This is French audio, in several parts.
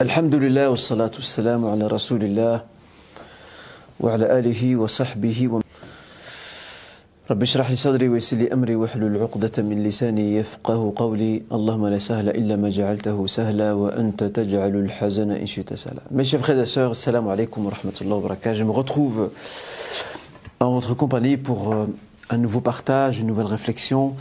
الحمد لله والصلاة والسلام على رسول الله وعلى آله وصحبه ومن رب اشرح لي صدري ويسر لي أمري واحلل عقدة من لساني يفقه قولي اللهم لا سهل إلا ما جعلته سهلا وأنت تجعل الحزن إن شئت سهلا Mes chers frères et sœurs, alaikum wa rahmatullahi wa barakatuh. Je me retrouve en votre compagnie pour euh, un nouveau partage, une nouvelle réflexion.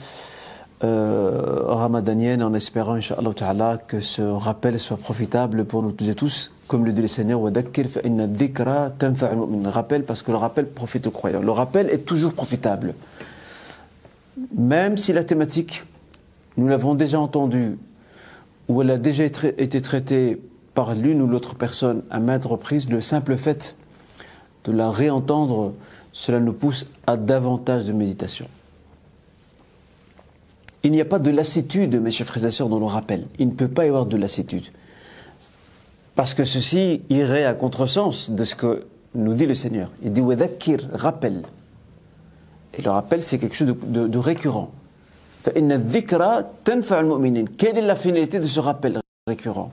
euh, ramadanienne en espérant, Inch'Allah que ce rappel soit profitable pour nous tous et tous. Comme le dit le Seigneur, rappel parce que le rappel profite aux croyants. Le rappel est toujours profitable. Même si la thématique, nous l'avons déjà entendue, ou elle a déjà été traitée par l'une ou l'autre personne à maintes reprises, le simple fait de la réentendre, cela nous pousse à davantage de méditation. Il n'y a pas de lassitude, mes chers frères et sœurs, dans le rappel. Il ne peut pas y avoir de lassitude. Parce que ceci irait à contresens de ce que nous dit le Seigneur. Il dit Wadakir, rappel. Et le rappel, c'est quelque chose de récurrent. Quelle est la finalité de ce rappel récurrent?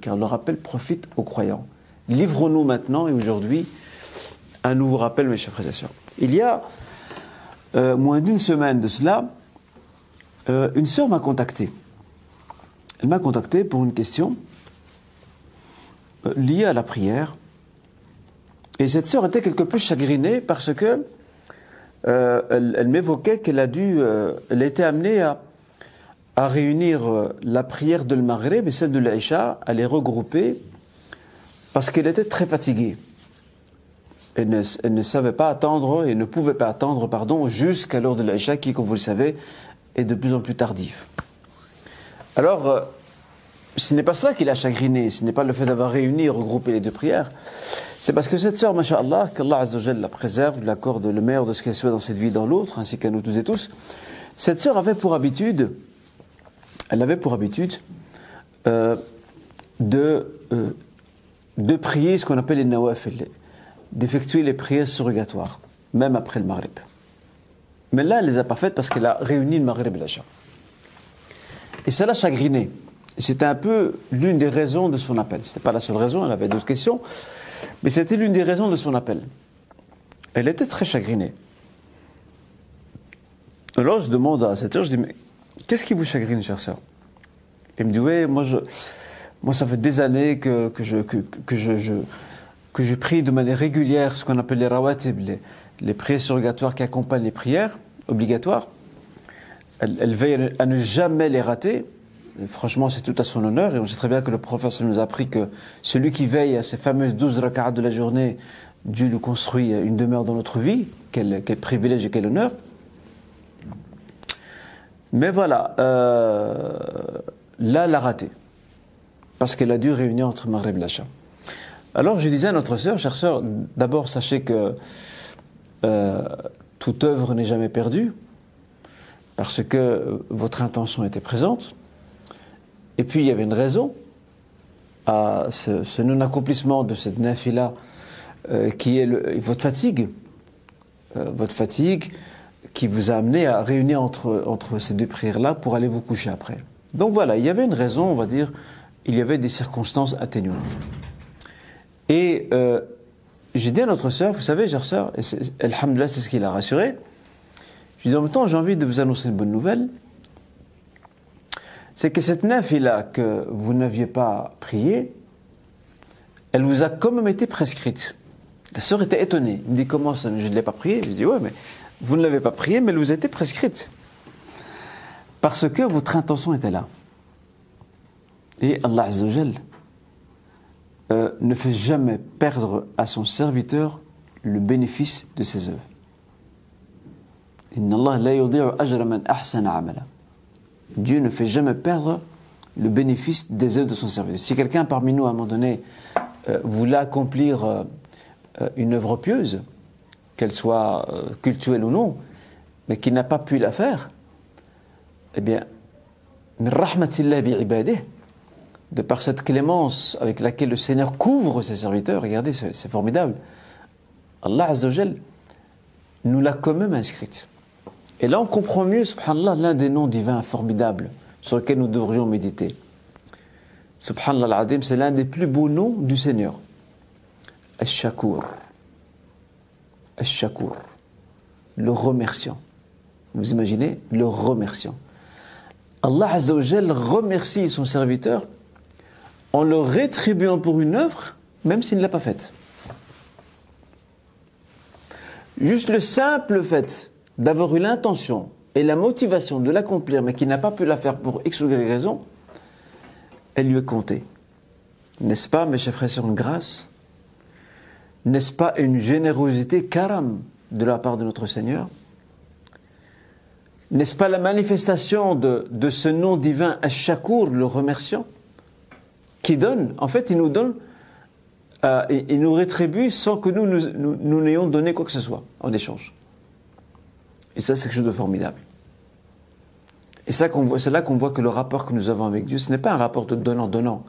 Car le rappel profite aux croyants. Livrons-nous maintenant et aujourd'hui un nouveau rappel, mes chers frères et sœurs. Il y a euh, moins d'une semaine de cela, euh, une sœur m'a contacté. Elle m'a contacté pour une question euh, liée à la prière. Et cette sœur était quelque peu chagrinée parce que elle, m'évoquait qu'elle a dû, elle été amenée à, réunir la prière de Maghreb et celle de l'Aïcha, à les regrouper parce qu'elle était très fatiguée. Elle ne, savait pas attendre et ne pouvait pas attendre, pardon, jusqu'à l'heure de l'Aïcha qui, comme vous le savez, est de plus en plus tardive. Alors, euh, ce n'est pas cela qui l'a chagriné, ce n'est pas le fait d'avoir réuni et regroupé les deux prières. C'est parce que cette sœur, masha'Allah, qu'Allah Azzawajal la préserve, l'accorde le meilleur de ce qu'elle soit dans cette vie dans l'autre, ainsi qu'à nous tous et tous, cette sœur avait pour habitude, elle avait pour habitude euh, de, euh, de prier ce qu'on appelle les nawafil, d'effectuer les prières surrogatoires, même après le Maghrib. Mais là, elle les a pas faites parce qu'elle a réuni le Maghrib et. Et ça l'a chagrinée. C'était un peu l'une des raisons de son appel. Ce n'était pas la seule raison, elle avait d'autres questions, mais c'était l'une des raisons de son appel. Elle était très chagrinée. Alors je demande à cette heure, je dis, mais qu'est-ce qui vous chagrine, chère sœur? Elle me dit, oui, moi, je, moi ça fait des années que, que, je, que, je, que je prie de manière régulière ce qu'on appelle les rawatib, les, prières surrogatoires qui accompagnent les prières obligatoires. Elle, veille à ne jamais les rater. Franchement, c'est tout à son honneur. Et on sait très bien que le professeur nous a appris que celui qui veille à ces fameuses 12 rak'at de la journée, Dieu lui construit une demeure dans notre vie. Quel, privilège et quel honneur. Mais voilà, euh, là, elle a raté. Parce qu'elle a dû réunir entre Maghreb et. Alors je disais à notre sœur, chère sœur, d'abord sachez que euh, toute œuvre n'est jamais perdue, parce que votre intention était présente. Et puis il y avait une raison à ce, non-accomplissement de cette nafila euh, qui est votre fatigue. Euh, votre fatigue qui vous a amené à réunir entre ces deux prières-là pour aller vous coucher après. Donc voilà, il y avait une raison, on va dire, il y avait des circonstances atténuantes. Et euh, j'ai dit à notre sœur, vous savez, chère sœur, et Alhamdulillah, c'est ce qui l'a rassuré. Je lui ai dit en même temps, j'ai envie de vous annoncer une bonne nouvelle. C'est que cette nafila que vous n'aviez pas priée, elle vous a quand même été prescrite. La sœur était étonnée. Elle me dit comment ça, je ne l'ai pas priée? Je dis ouais, mais vous ne l'avez pas priée, mais elle vous a été prescrite. Parce que votre intention était là. Et Allah Azzawajal, euh, ne fait jamais perdre à son serviteur le bénéfice de ses œuvres. Dieu ne fait jamais perdre le bénéfice des œuvres de son serviteur. Si quelqu'un parmi nous, à un moment donné, euh, voulait accomplir euh, une œuvre pieuse, qu'elle soit cultuelle ou non, mais qui n'a pas pu la faire, eh bien, min rahmatillah bi'ibadih, de par cette clémence avec laquelle le Seigneur couvre ses serviteurs, regardez, c'est formidable. Allah Azzawajal nous l'a quand même inscrite. Et là, on comprend mieux, subhanallah, l'un des noms divins formidables, sur lequel nous devrions méditer. Subhanallah al c'est l'un des plus beaux noms du Seigneur. Ash-Shakur. Ash-Shakur. Le remerciant. Vous imaginez? Le remerciant. Allah Azzawajal remercie son serviteur en le rétribuant pour une œuvre, même s'il ne l'a pas faite. Juste le simple fait d'avoir eu l'intention et la motivation de l'accomplir, mais qui n'a pas pu la faire pour X ou Y raison, elle lui est comptée. N'est-ce pas, mes chers frères, sur une grâce? N'est-ce pas une générosité karam de la part de notre Seigneur? N'est-ce pas la manifestation de, de ce nom divin, Ash-Shakur, le remerciant, qui donne, en fait, il nous donne, euh, il, nous rétribue sans que nous, n'ayons donné quoi que ce soit en échange. Et ça, c'est quelque chose de formidable. Et ça c'est là qu'on voit que le rapport que nous avons avec Dieu, ce n'est pas un rapport de donnant-donnant.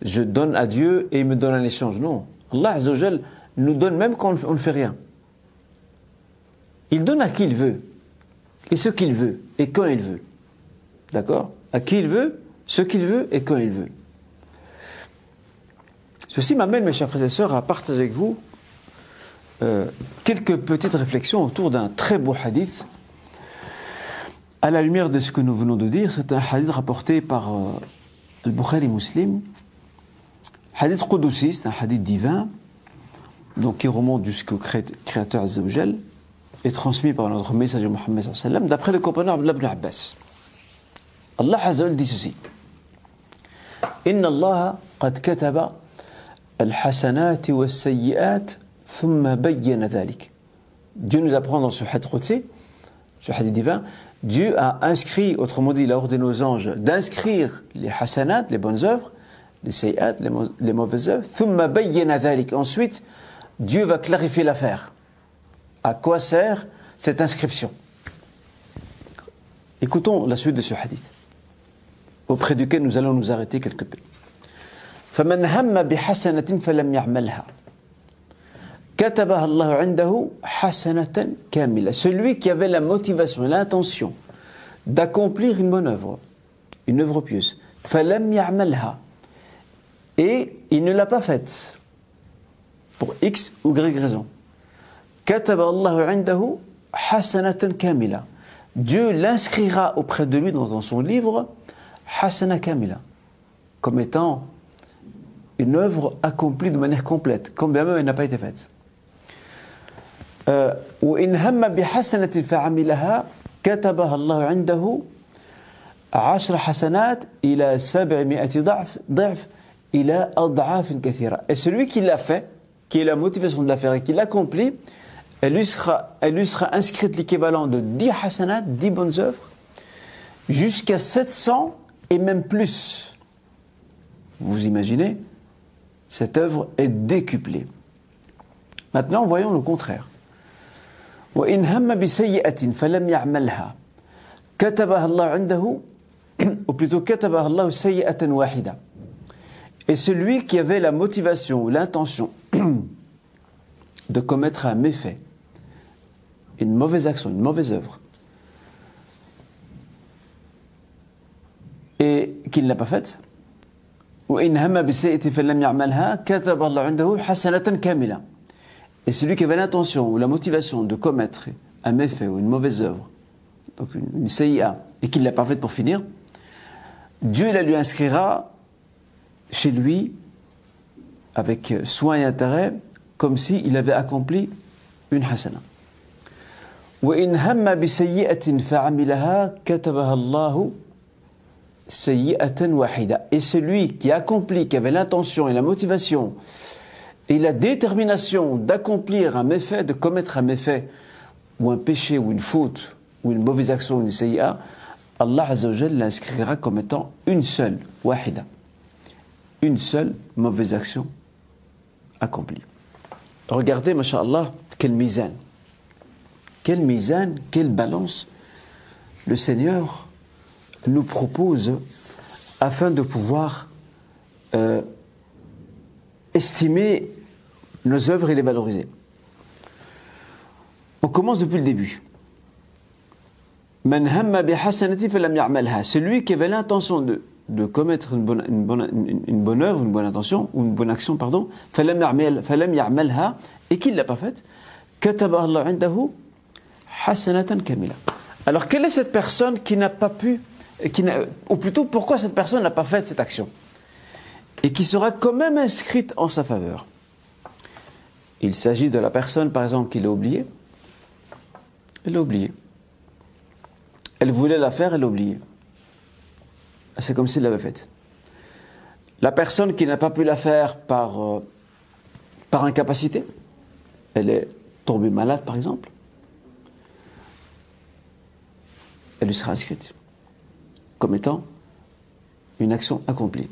Je donne à Dieu et il me donne un échange. Non. Allah Azzawajal nous donne même quand on ne fait rien. Il donne à qui il veut, et ce qu'il veut, et quand il veut. D'accord? À qui il veut, ce qu'il veut, et quand il veut. Ceci m'amène, mes chers frères et sœurs, à partager avec vous euh, quelques petites réflexions autour d'un très beau hadith. À la lumière de ce que nous venons de dire, c'est un hadith rapporté par euh, Al-Bukhari Muslim. Hadith Qudusi, c'est un hadith divin, donc qui remonte jusqu'au Créateur Azzawajal, et transmis par notre messager Mohammed d'après le compagnon Abdullah ibn Abbas. Allah Azzawajal dit ceci. Inna Allah qad kataba Al-Hasanat wa Sayyiat, thumma. Dieu nous apprend dans ce hadith ce hadith divin, Dieu a inscrit, autrement dit, il a ordonné aux anges d'inscrire les hasanat, les bonnes œuvres, les sayyat, les, mauvaises œuvres, thumma bayyana dhalik. Ensuite, Dieu va clarifier l'affaire. À quoi sert cette inscription? Écoutons la suite de ce hadith, auprès duquel nous allons nous arrêter quelque peu. Celui qui avait la motivation et l'intention d'accomplir une bonne œuvre, une œuvre pieuse, et il ne l'a pas faite pour X ou Y raison. Dieu l'inscrira auprès de lui dans son livre hasana kamila comme étant une œuvre accomplie de manière complète, quand bien même elle n'a pas été faite. Euh, et celui qui l'a fait, qui est la motivation de la faire et qui l'accomplit, elle lui sera, elle sera inscrite l'équivalent de 10 hasanat, 10 bonnes œuvres, jusqu'à 700 et même plus. Vous imaginez cette œuvre est décuplée. Maintenant, voyons le contraire. ou plutôt Et celui qui avait la motivation ou l'intention de commettre un méfait, une mauvaise action, une mauvaise œuvre, et qu'il n'a pas faite, وإن هم بسيئة فلم يعملها كتب الله عنده حسنة كاملة Et celui qui avait l'intention ou la motivation de commettre un méfait ou une mauvaise œuvre, donc une, CIA, et qu'il l'a pas faite pour finir, Dieu la lui inscrira chez lui avec soin et intérêt, comme s'il avait accompli une hasana. وإن هم بسيئة فعملها كتبها الله سيئة واحدة. et celui qui accomplit, qui avait l'intention et la motivation et la détermination d'accomplir un méfait, de commettre un méfait, ou un péché, ou une faute, ou une mauvaise action, une CIA, Allah Azzawajal l'inscrira comme étant une seule, wahida. Une seule mauvaise action accomplie. Regardez, masha'Allah, quel mizan. Quel mizan, quelle balance le Seigneur nous propose afin de pouvoir euh, estimer nos œuvres et les valoriser. On commence depuis le début. Celui qui avait l'intention de, commettre une bonne, œuvre, une bonne intention, ou une bonne action, pardon, et qu'il ne l'a pas faite. Alors, quelle est cette personne qui n'a pas pu, ou plutôt, pourquoi cette personne n'a pas fait cette action Et qui sera quand même inscrite en sa faveur Il s'agit de la personne, par exemple, qui l'a oublié. Elle l'a oublié. Elle voulait la faire, elle l'a oublié. C'est comme s'il l'avait faite. La personne qui n'a pas pu la faire par, euh, par incapacité, elle est tombée malade par exemple, elle lui sera inscrite comme étant une action accomplie.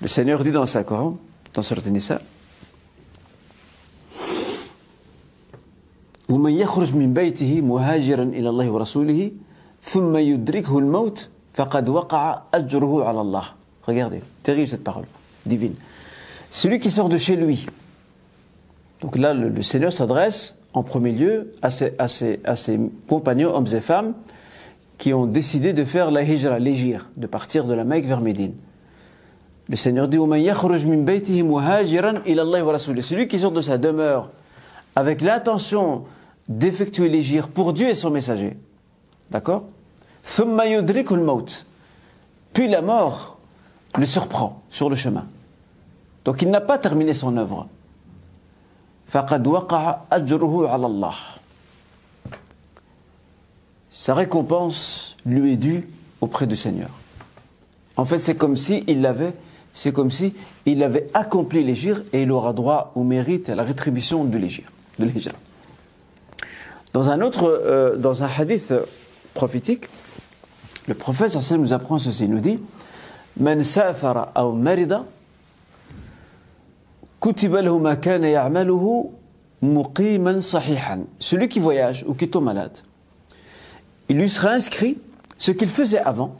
Le Seigneur dit dans sa Coran, dans Surat Nisa, ومن يخرج من بيته مهاجرا إلى الله ورسوله ثم يدركه الموت فقد وقع أجره على الله Regardez, terrible cette parole, divine. Celui qui sort de chez lui. Donc là, le, le Seigneur s'adresse en premier lieu à ses, à, ses, à ses compagnons, hommes et femmes, qui ont décidé de faire la hijra, l'égir, de partir de la Mecque vers Médine. Le Seigneur dit وَمَنْ يَخْرُجْ مِنْ بَيْتِهِ مُهَاجِرًا إِلَى اللَّهِ وَرَسُولِهِ Celui qui sort de sa demeure avec l'intention d'effectuer l'égir pour Dieu et son messager. D'accord ثُمَّ يُدْرِكُ الْمَوْتِ Puis la mort le surprend sur le chemin. Donc il n'a pas terminé son œuvre. فَقَدْ وَقَعَ أَجْرُهُ عَلَى اللَّهِ sa récompense lui est due auprès du Seigneur. En fait, c'est comme si il l'avait, c'est comme si il avait accompli l'égir et il aura droit au mérite et à la rétribution de l'égir. Dans un autre, euh, dans un hadith prophétique, le prophète nous apprend ceci, il nous dit Man safara marida ma kana ya'maluhu muqiman sahihan. Celui qui voyage ou qui tombe malade il lui sera inscrit ce qu'il faisait avant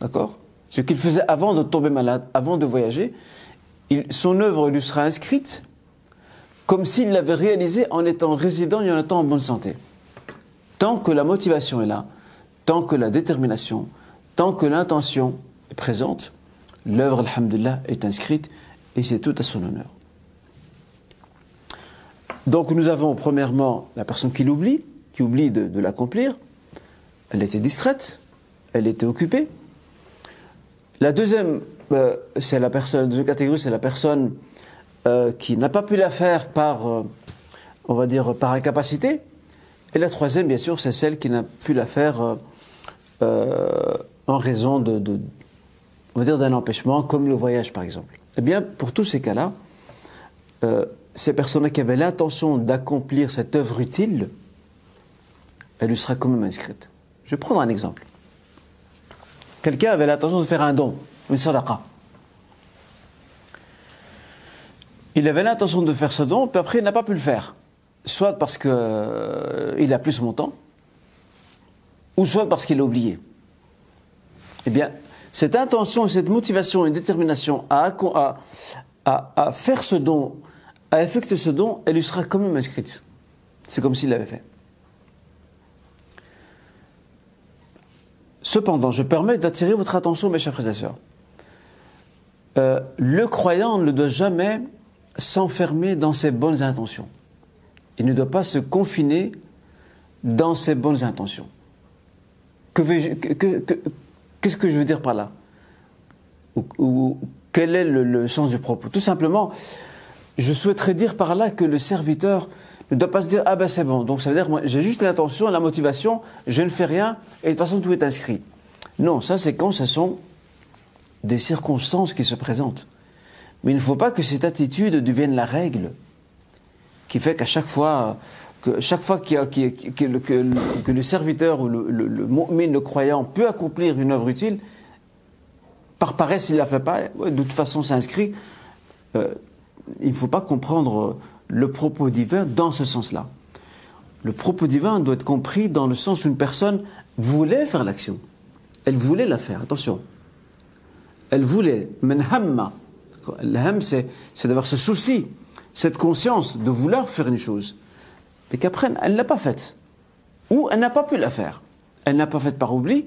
d'accord? Ce qu'il faisait avant de tomber malade avant de voyager son œuvre lui sera inscrite comme s'il l'avait réalisé en étant résident et en étant en bonne santé. Tant que la motivation est là tant que la détermination tant que l'intention est présente l'œuvre alhamdulillah est inscrite et c'est tout à son honneur. Donc nous avons premièrement la personne qui l'oublie, qui oublie de l'accomplir. Elle était distraite, elle était occupée. La deuxième, euh, c'est la personne, deuxième catégorie, c'est la personne euh, qui n'a pas pu la faire par, euh, on va dire, par incapacité. Et la troisième, bien sûr, c'est celle qui n'a pu la faire en raison de, dire, d'un empêchement, comme le voyage, par exemple. Eh bien, pour tous ces cas-là, ces personnes qui avaient l'intention d'accomplir cette œuvre utile, elle lui sera quand même inscrite. Je vais prendre un exemple. Quelqu'un avait l'intention de faire un don, une sadaqa. Il avait l'intention de faire ce don, puis après il n'a pas pu le faire. Soit parce qu'il a plus son montant, ou soit parce qu'il a oublié. Eh bien, cette intention, cette motivation et détermination à- à faire ce don, à effectuer ce don, elle lui sera quand même inscrite. C'est comme s'il l'avait fait. Cependant, je permets d'attirer votre attention, mes chers frères et sœurs. Euh, le croyant ne doit jamais s'enfermer dans ses bonnes intentions. Il ne doit pas se confiner dans ses bonnes intentions. Qu'est-ce que je veux dire par là? Ou, Quel est le sens du propos? Tout simplement, je souhaiterais dire par là que le serviteur ne doit pas se dire ah ben c'est bon, donc ça veut dire moi j'ai juste l'intention, la motivation, je ne fais rien et de toute façon tout est inscrit. Non, ça c'est quand ce sont des circonstances qui se présentent. Mais il ne faut pas que cette attitude devienne la règle qui fait qu'à chaque fois, que chaque fois que, le- serviteur ou le, le, le le croyant, peut accomplir une œuvre utile, par paresse, il ne la fait pas, de toute façon, c'est inscrit. Euh, il ne faut pas comprendre le propos divin dans ce sens-là. Le propos divin doit être compris dans le sens où une personne voulait faire l'action. Elle voulait la faire, attention. Elle voulait, men hamma. Le ham, c'est d'avoir ce souci, cette conscience de vouloir faire une chose, mais qu'après, elle ne l'a pas faite. Ou elle n'a pas pu la faire. elle n'a pas fait par oubli,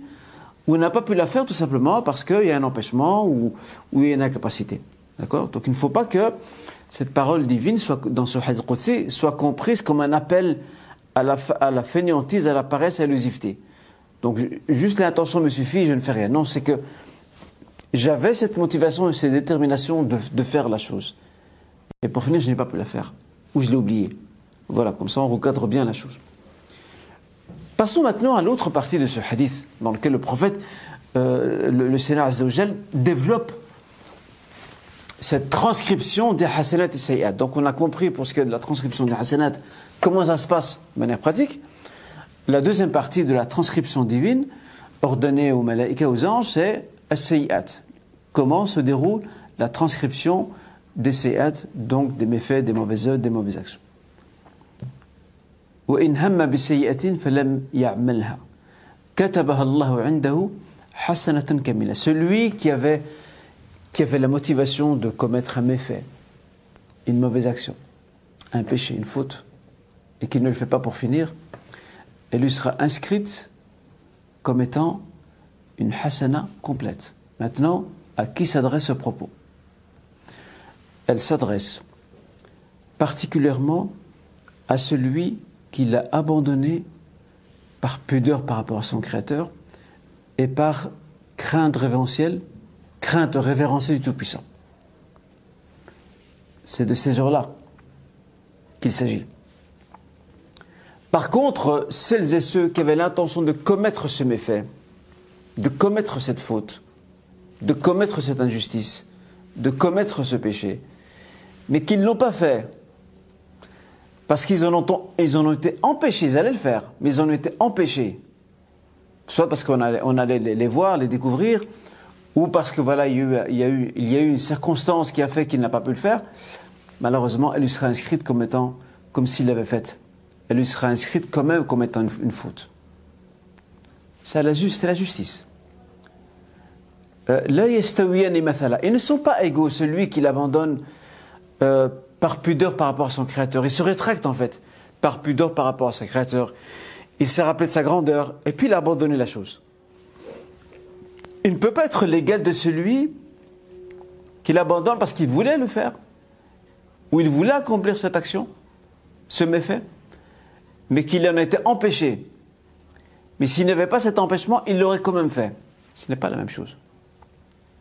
ou elle n'a pas pu la faire tout simplement parce qu'il y a un empêchement ou, ou il y a une incapacité. D'accord? Donc il ne faut pas que cette parole divine soit, dans ce hadith soit comprise comme un appel à la, fainéantise, à la paresse, à l'usiveté. Donc juste l'intention me suffit, je ne fais rien. Non, c'est que j'avais cette motivation et cette détermination de, de, faire la chose. Et pour finir, je n'ai pas pu la faire. Ou je l'ai oublié. Voilà, comme ça on recadre bien la chose. Passons maintenant à l'autre partie de ce hadith, dans lequel le prophète, euh, le, le Seigneur Azzawajal, développe cette transcription des hasanat et sayyat. Donc on a compris pour ce qui est de la transcription des hasanat, comment ça se passe de manière pratique. La deuxième partie de la transcription divine, ordonnée aux malaïkas, aux anges, c'est as Comment se déroule la transcription des sayyat, donc des méfaits, des mauvaises œuvres, des mauvaises actions. وإن هم بسيئة فلم يعملها كتبها الله عنده حسنة كاملة celui qui avait qui avait la motivation de commettre un méfait une mauvaise action un péché une faute et qui ne le fait pas pour finir elle lui sera inscrite comme étant une hasana complète. Maintenant à qui s'adresse ce propos? Elle s'adresse particulièrement à celui qu'il a abandonné par pudeur par rapport à son Créateur et par crainte révérentielle, crainte révérentielle du Tout-Puissant. C'est de ces gens-là qu'il s'agit. Par contre, celles et ceux qui avaient l'intention de commettre ce méfait, de commettre cette faute, de commettre cette injustice, de commettre ce péché, mais qui ne l'ont pas fait, parce qu'ils en, ont, été empêchés, ils allaient le faire, mais ils en ont été empêchés. Soit parce qu'on allait, on allait les voir, les découvrir, ou parce que voilà, il y a eu, il y a eu, une circonstance qui a fait qu'il n'a pas pu le faire. Malheureusement, elle lui sera inscrite comme étant, comme s'il l'avait faite. Elle lui sera inscrite quand même comme étant une, une faute. C'est la, la justice. Euh, ils ne sont pas égaux, celui qui l'abandonne euh, par pudeur par rapport à son Créateur. Il se rétracte en fait par pudeur par rapport à son Créateur. Il s'est rappelé de sa grandeur et puis il a abandonné la chose. Il ne peut pas être l'égal de celui qu'il abandonne parce qu'il voulait le faire, ou il voulait accomplir cette action, ce méfait, mais qu'il en a été empêché. Mais s'il n'avait pas cet empêchement, il l'aurait quand même fait. Ce n'est pas la même chose.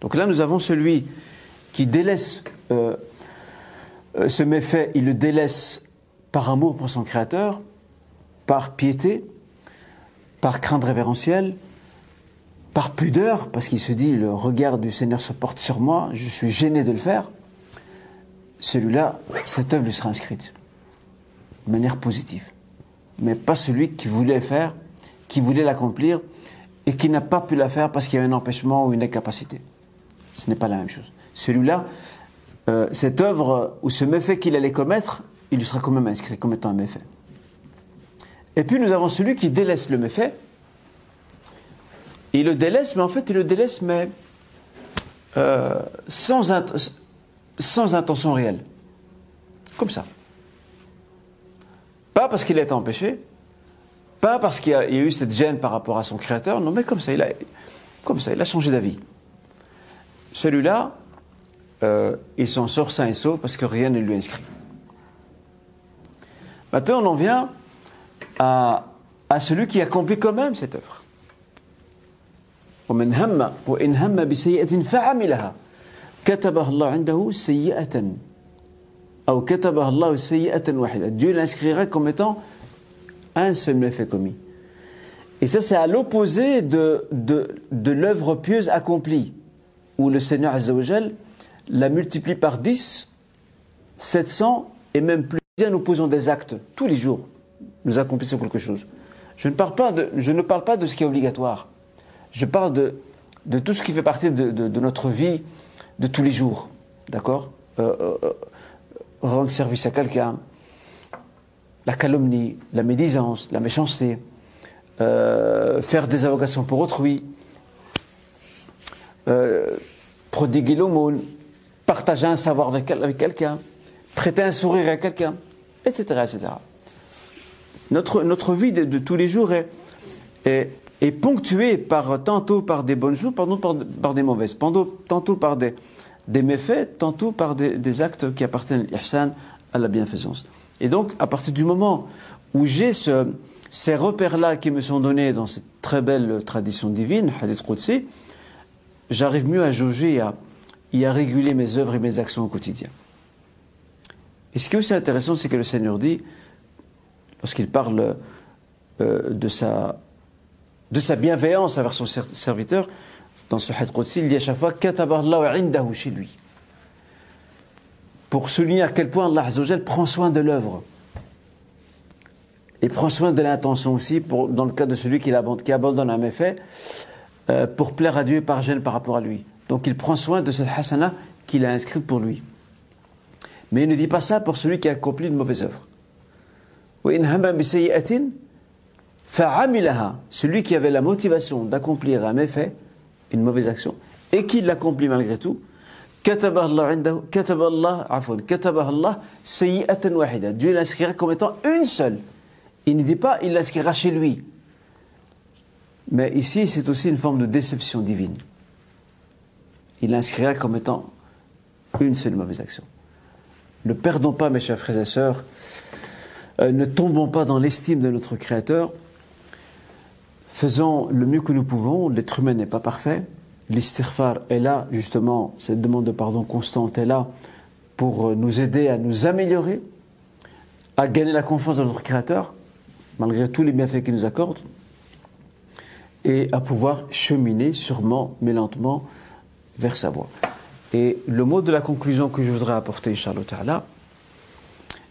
Donc là, nous avons celui qui délaisse euh, euh, ce méfait, il le délaisse par amour pour son Créateur, par piété, par crainte révérentielle, par pudeur, parce qu'il se dit le regard du Seigneur se porte sur moi, je suis gêné de le faire. Celui-là, cette œuvre lui sera inscrite de manière positive. Mais pas celui qui voulait faire, qui voulait l'accomplir et qui n'a pas pu la faire parce qu'il y a un empêchement ou une incapacité. Ce n'est pas la même chose. Celui-là, euh, cette œuvre ou ce méfait qu'il allait commettre, il lui sera quand même inscrit comme étant un méfait. Et puis nous avons celui qui délaisse le méfait. Il le délaisse, mais en fait, il le délaisse, mais euh, sans, intention réelle. Comme ça. Pas parce qu'il a été empêché, pas parce qu'il y, a eu cette gêne par rapport à son créateur, non, mais comme ça, il a, comme ça, il a changé d'avis. Celui-là, euh, il s'en sort sain et sauf parce que rien ne lui inscrit. Maintenant, on en vient à celui qui accomplit quand même cette œuvre. ومن هم وإن هم بسيئة فعملها كتبها الله عنده سيئة أو كتبها الله سيئة واحدة Dieu l'inscrira comme étant un seul méfait commis. Et ça, c'est à l'opposé de, de, de l'œuvre pieuse accomplie, où le Seigneur Azzawajal la multiplie par 10, 700 et même plus. Nous posons des actes tous les jours. Nous accomplissons quelque chose. Je ne parle pas de, je ne parle pas de ce qui est obligatoire. Je parle de, tout ce qui fait partie de, notre vie de tous les jours. D'accord euh, euh, euh, Rendre service à quelqu'un, la calomnie, la médisance, la méchanceté, faire des invocations pour autrui, prodiguer l'aumône, partager un savoir avec, quelqu'un, prêter un sourire à quelqu'un, etc.. Notre, vie de, tous les jours est, est ponctué par, tantôt par des bonnes choses, tantôt par, par des mauvaises, tantôt, par des, des méfaits, tantôt par des, actes qui appartiennent à la bienfaisance. Et donc, à partir du moment où j'ai ce, ces repères-là qui me sont donnés dans cette très belle tradition divine, Hadith Qudsi, j'arrive mieux à jauger et à, et à réguler mes œuvres et mes actions au quotidien. Et ce qui est aussi intéressant, c'est que le Seigneur dit, lorsqu'il parle euh, de, sa, de sa bienveillance envers son serviteur, dans ce hadith Qudsi, il dit à chaque fois chez lui. Pour souligner à quel point Allah prend soin de l'œuvre. Et prend soin de l'intention aussi, dans le cas de celui qui, abandonne, un méfait, euh, pour plaire à Dieu par gêne par rapport à lui. Donc il prend soin de cette hasana qu'il a inscrite pour lui. Mais il ne dit pas ça pour celui qui a accompli une mauvaise œuvre. Celui qui avait la motivation d'accomplir un méfait, une mauvaise action, et qui l'accomplit malgré tout, Dieu l'inscrira comme étant une seule. Il ne dit pas, il l'inscrira chez lui. Mais ici, c'est aussi une forme de déception divine. Il l'inscrira comme étant une seule mauvaise action. Ne perdons pas, mes chers frères et sœurs, euh, ne tombons pas dans l'estime de notre Créateur. Faisons le mieux que nous pouvons. L'être humain n'est pas parfait. L'istighfar est là, justement, cette demande de pardon constante est là pour euh, nous aider à nous améliorer, à gagner la confiance de notre Créateur, malgré tous les bienfaits qu'il nous accorde, et à pouvoir cheminer sûrement, mais lentement, vers sa voie. Et le mot de la conclusion que je voudrais apporter, Charlotte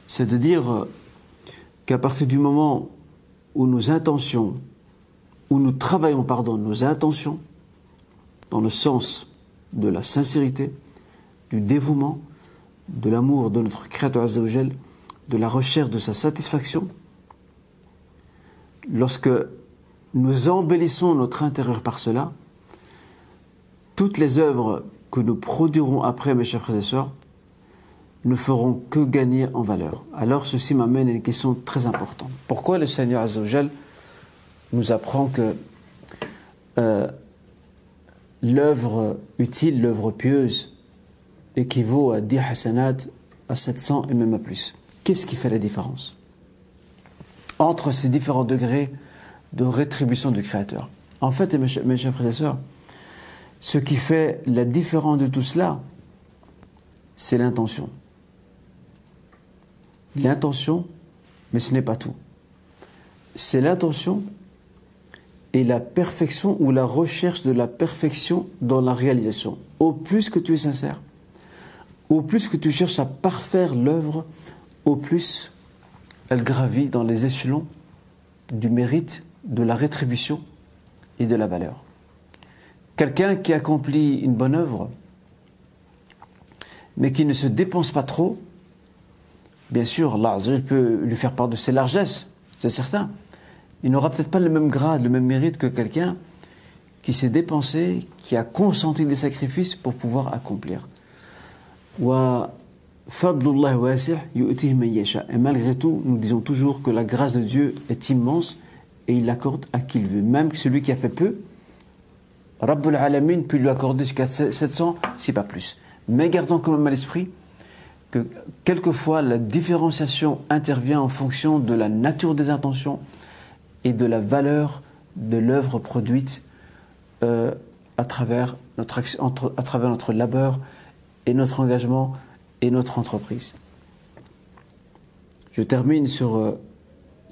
c'est de dire qu'à partir du moment où nos intentions, où nous travaillons, pardon, nos intentions, dans le sens de la sincérité, du dévouement, de l'amour de notre Créateur Azzawajal, de la recherche de sa satisfaction, lorsque nous embellissons notre intérieur par cela, toutes les œuvres que nous produirons après, mes chers frères et sœurs, ne feront que gagner en valeur. Alors ceci m'amène à une question très importante. Pourquoi le Seigneur Azzawajal nous apprend que euh, l'œuvre utile, l'œuvre pieuse, équivaut à 10 hasanat, à 700 et même à plus Qu'est-ce qui fait la différence entre ces différents degrés de rétribution du Créateur? En fait, mes chers frères et sœurs, ce qui fait la différence de tout cela, c'est l'intention. L'intention, mais ce n'est pas tout. C'est l'intention et la perfection ou la recherche de la perfection dans la réalisation. Au plus que tu es sincère, au plus que tu cherches à parfaire l'œuvre, au plus elle gravit dans les échelons du mérite, de la rétribution et de la valeur. Quelqu'un qui accomplit une bonne œuvre, mais qui ne se dépense pas trop, bien sûr, Allah peut lui faire part de ses largesses, c'est certain. Il n'aura peut-être pas le même grade, le même mérite que quelqu'un qui s'est dépensé, qui a consenti des sacrifices pour pouvoir accomplir. Et malgré tout, nous disons toujours que la grâce de Dieu est immense et il l'accorde à qui il veut. Même celui qui a fait peu, Rabbul Alamin peut lui accorder jusqu'à 700, c'est pas plus. Mais gardons quand même à l'esprit que quelquefois la différenciation intervient en fonction de la nature des intentions et de la valeur de l'œuvre produite euh, à, travers notre à travers notre labeur et notre engagement et notre entreprise. Je termine sur euh,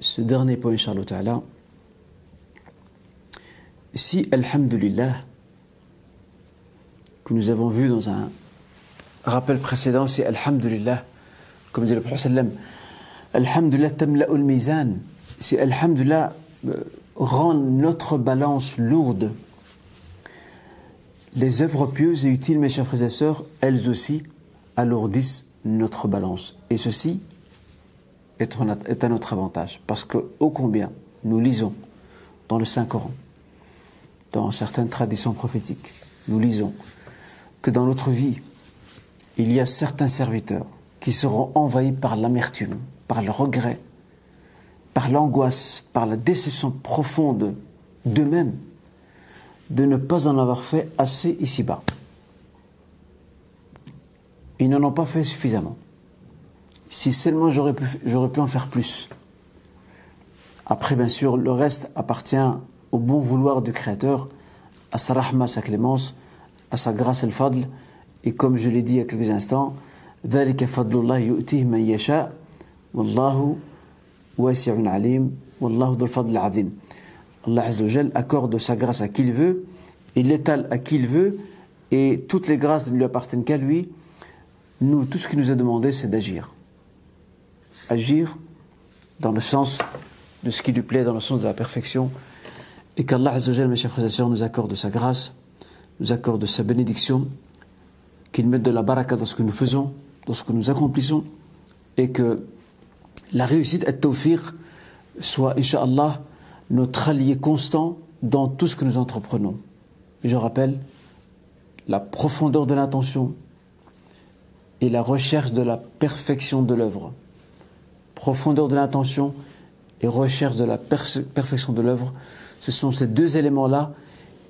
ce dernier point, Charlotte Ta'ala si, Alhamdulillah, que nous avons vu dans un rappel précédent, c'est Alhamdulillah, comme dit le prophète Alhamdulillah tamla'ul mizan, c'est Alhamdulillah rend notre balance lourde. Les œuvres pieuses et utiles, mes chers frères et sœurs, elles aussi alourdissent notre balance. Et ceci est à notre avantage, parce que, ô combien, nous lisons dans le Saint-Coran, dans certaines traditions prophétiques, nous lisons que dans notre vie, il y a certains serviteurs qui seront envahis par l'amertume, par le regret, par l'angoisse, par la déception profonde de même de ne pas en avoir fait assez ici-bas. Ils n'en ont pas fait suffisamment. Si seulement j'aurais pu, j'aurais pu en faire plus. Après, bien sûr, le reste appartient au bon vouloir du Créateur, à sa rahma, sa clémence, à sa grâce, el fadl. Et comme je l'ai dit il y a quelques instants, ذلك فضل الله يؤتيه من يشاء والله واسع عليم والله ذو الفضل العظيم Allah Azzawajal accorde sa grâce à qui il veut, il l'étale à qui il veut, et toutes les grâces ne lui appartiennent qu'à lui. Nous, tout ce qu'il nous a demandé, c'est d'agir. Agir dans le sens de ce qui lui plaît, dans le sens de la perfection, et qu'Allah Azzawajal, mes chers frères et sœurs, nous accorde sa grâce, nous accorde sa bénédiction, qu'il mette de la baraka dans ce que nous faisons, dans ce que nous accomplissons, et que la réussite et tawfiq soit, Inch'Allah, notre allié constant dans tout ce que nous entreprenons. Et je rappelle, la profondeur de l'intention et la recherche de la perfection de l'œuvre. Profondeur de l'intention et recherche de la perfection de l'œuvre, ce sont ces deux éléments-là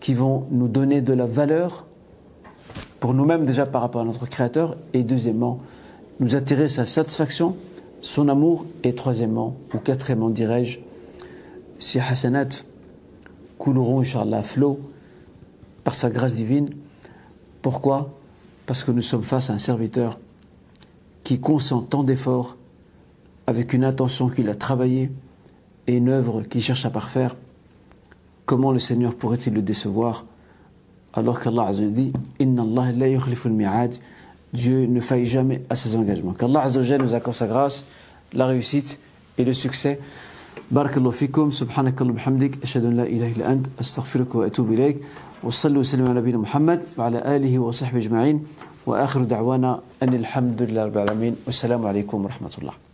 qui vont nous donner de la valeur pour nous-mêmes déjà par rapport à notre Créateur et deuxièmement, nous attirer sa satisfaction, son amour et troisièmement, ou quatrièmement dirais-je, ces hasanat couleront, Inch'Allah, flot par sa grâce divine. Pourquoi? Parce que nous sommes face à un serviteur qui consent tant d'efforts avec une intention qu'il a travaillée et une œuvre qu'il cherche à parfaire. Comment le Seigneur pourrait-il le décevoir? Alors qu'Allah a dit Inna Allah la Dieu ne faille jamais à ses engagements. Qu'Allah Azzawajal nous accorde sa grâce, la réussite et le succès. Barakallahu fikum, subhanakallahu bihamdik, ashadu la ilaha illa ant, astaghfiruka wa atubu ilayk, wa sallu wa sallam ala Muhammad, wa ala alihi wa sahbihi ajma'in, wa akhiru da'wana, anil hamdulillahi rabbil alamin, wa salamu alaykum wa rahmatullah.